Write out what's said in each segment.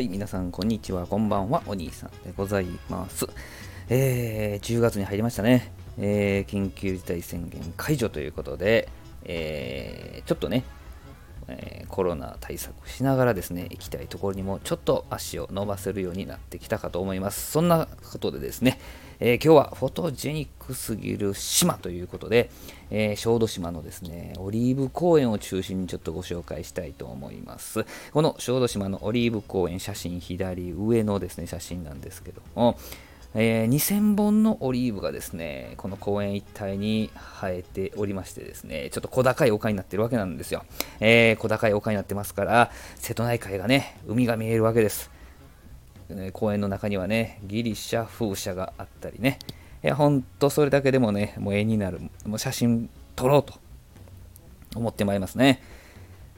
はい、皆さん、こんにちは、こんばんは、お兄さんでございます。えー、10月に入りましたね。えー、緊急事態宣言解除ということで、えー、ちょっとね、えー、コロナ対策しながらですね、行きたいところにもちょっと足を伸ばせるようになってきたかと思います。そんなことでですね、えー、今日はフォトジェニックすぎる島ということで、えー、小豆島のですね、オリーブ公園を中心にちょっとご紹介したいと思います。この小豆島のオリーブ公園、写真左上のですね、写真なんですけども、えー、2000本のオリーブがですね、この公園一帯に生えておりましてですね、ちょっと小高い丘になってるわけなんですよ。えー、小高い丘になってますから、瀬戸内海がね、海が見えるわけです。公園の中にはね、ギリシャ風車があったりね、いや、ほんとそれだけでもね、もう絵になる、もう写真撮ろうと思ってまいりますね。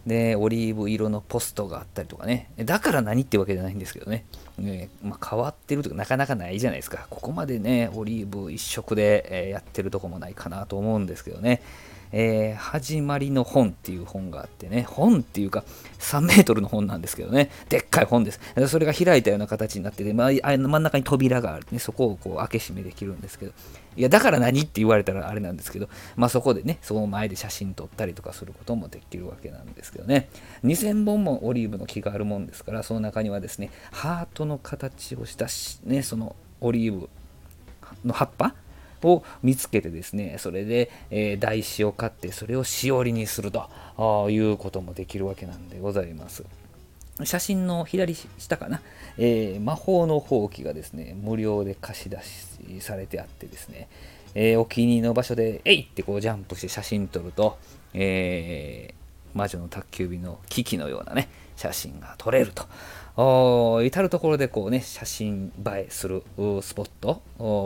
で、オリーブ色のポストがあったりとかね。だから何ってわけじゃないんですけどね。ねまあ、変わってるとかなかなかないじゃないですか。ここまでね、オリーブ一色で、やってるとこもないかなと思うんですけどね。えー、始まりの本っていう本があってね、本っていうか3メートルの本なんですけどね、でっかい本です。それが開いたような形になってて、まあ、真ん中に扉がある、ね、そこをこう開け閉めできるんですけど、いや、だから何って言われたらあれなんですけど、まあそこでね、その前で写真撮ったりとかすることもできるわけなんですけどね、2000本もオリーブの木があるもんですから、その中にはですね、ハートの形をしたし、ね、そのオリーブの葉っぱを見つけてですね、それで、えー、台紙を買って、それをしおりにするということもできるわけなんでございます。写真の左下かな、えー、魔法のほうきがですね、無料で貸し出しされてあってですね、えー、お気に入りの場所で、えいってこうジャンプして写真撮ると、えー、魔女の宅急便の危機のようなね、写真が撮れると。至る所でこうね、写真映えするスポット、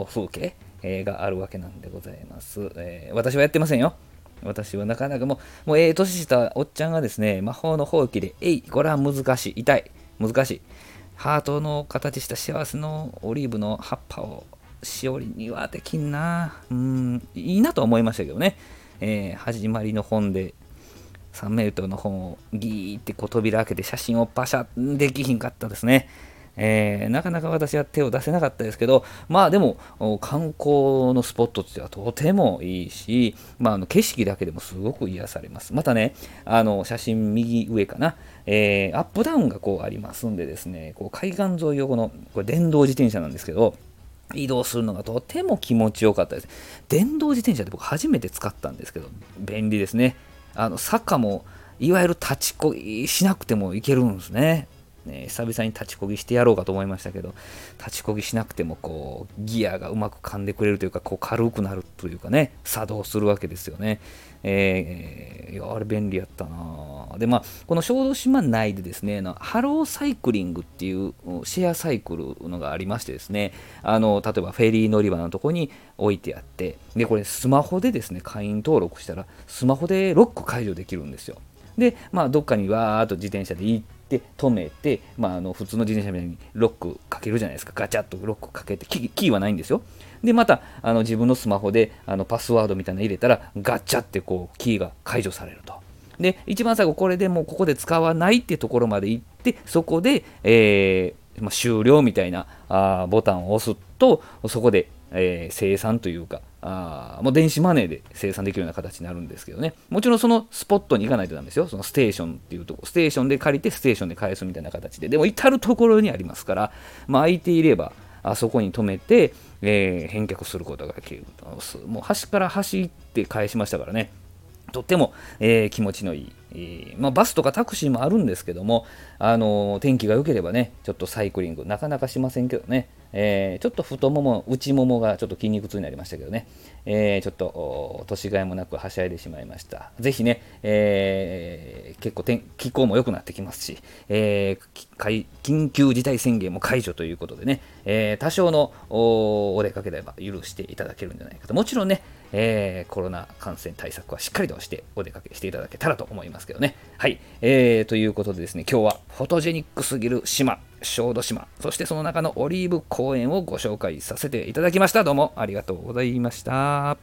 風景、えー、があるわけなんでございます、えー、私はやってませんよ。私はなかなかもう、もうええ年したおっちゃんがですね、魔法の放棄で、えい、これは難しい、痛い、難しい。ハートの形した幸せのオリーブの葉っぱをしおりにはできんな。うん、いいなと思いましたけどね。えー、始まりの本で3メートルの本をギーってこう扉開けて写真をパシャできひんかったですね。えー、なかなか私は手を出せなかったですけど、まあでも、観光のスポットとしてはとてもいいし、まあ、あの景色だけでもすごく癒されます。またね、あの写真右上かな、えー、アップダウンがこうありますんでですね、こう海岸沿いをこの、これ電動自転車なんですけど、移動するのがとても気持ちよかったです。電動自転車って僕初めて使ったんですけど、便利ですね。あの坂もいわゆる立ちこぎしなくてもいけるんですね。ね、久々に立ちこぎしてやろうかと思いましたけど、立ちこぎしなくてもこうギアがうまく噛んでくれるというか、こう軽くなるというかね、作動するわけですよね。えー、いや、あれ便利やったなで、まあ、この小豆島内でですね、ハローサイクリングっていうシェアサイクルのがありましてですね、あの、例えばフェリー乗り場のとこに置いてあって、で、これスマホでですね、会員登録したら、スマホでロック解除できるんですよ。で、まあ、どっかにわーっと自転車で行っ、で止めて、まあ、あの普通の自転車みたいにロックかけるじゃないですか。ガチャッとロックかけてキーはないんですよ。でまたあの自分のスマホであのパスワードみたいなの入れたらガチャってこうキーが解除されると。で一番最後これでもうここで使わないってところまで行ってそこで、えーまあ、終了みたいなあボタンを押すとそこで、えー、生産というかあもう電子マネーで生産できるような形になるんですけどね。もちろんそのスポットに行かないとダメですよ。そのステーションっていうとこ、ステーションで借りてステーションで返すみたいな形で。でも至る所にありますから、まあ、空いていれば、あそこに止めて、えー、返却することができる。もう端から端って返しましたからね。とっても、えー、気持ちのいい、まあ、バスとかタクシーもあるんですけども、あの、天気が良ければね、ちょっとサイクリング、なかなかしませんけどね、えちょっと太もも、内ももがちょっと筋肉痛になりましたけどね、えちょっと年がいもなくはしゃいでしまいました。ぜひね、えー結構天気候も良くなってきますし、え緊急事態宣言も解除ということでね、え多少のお出かければ許していただけるんじゃないかと。もちろんね、えー、コロナ感染対策はしっかりとしてお出かけしていただけたらと思いますけどね。はい。えー、ということでですね、今日はフォトジェニックすぎる島、小豆島、そしてその中のオリーブ公園をご紹介させていただきました。どうもありがとうございました。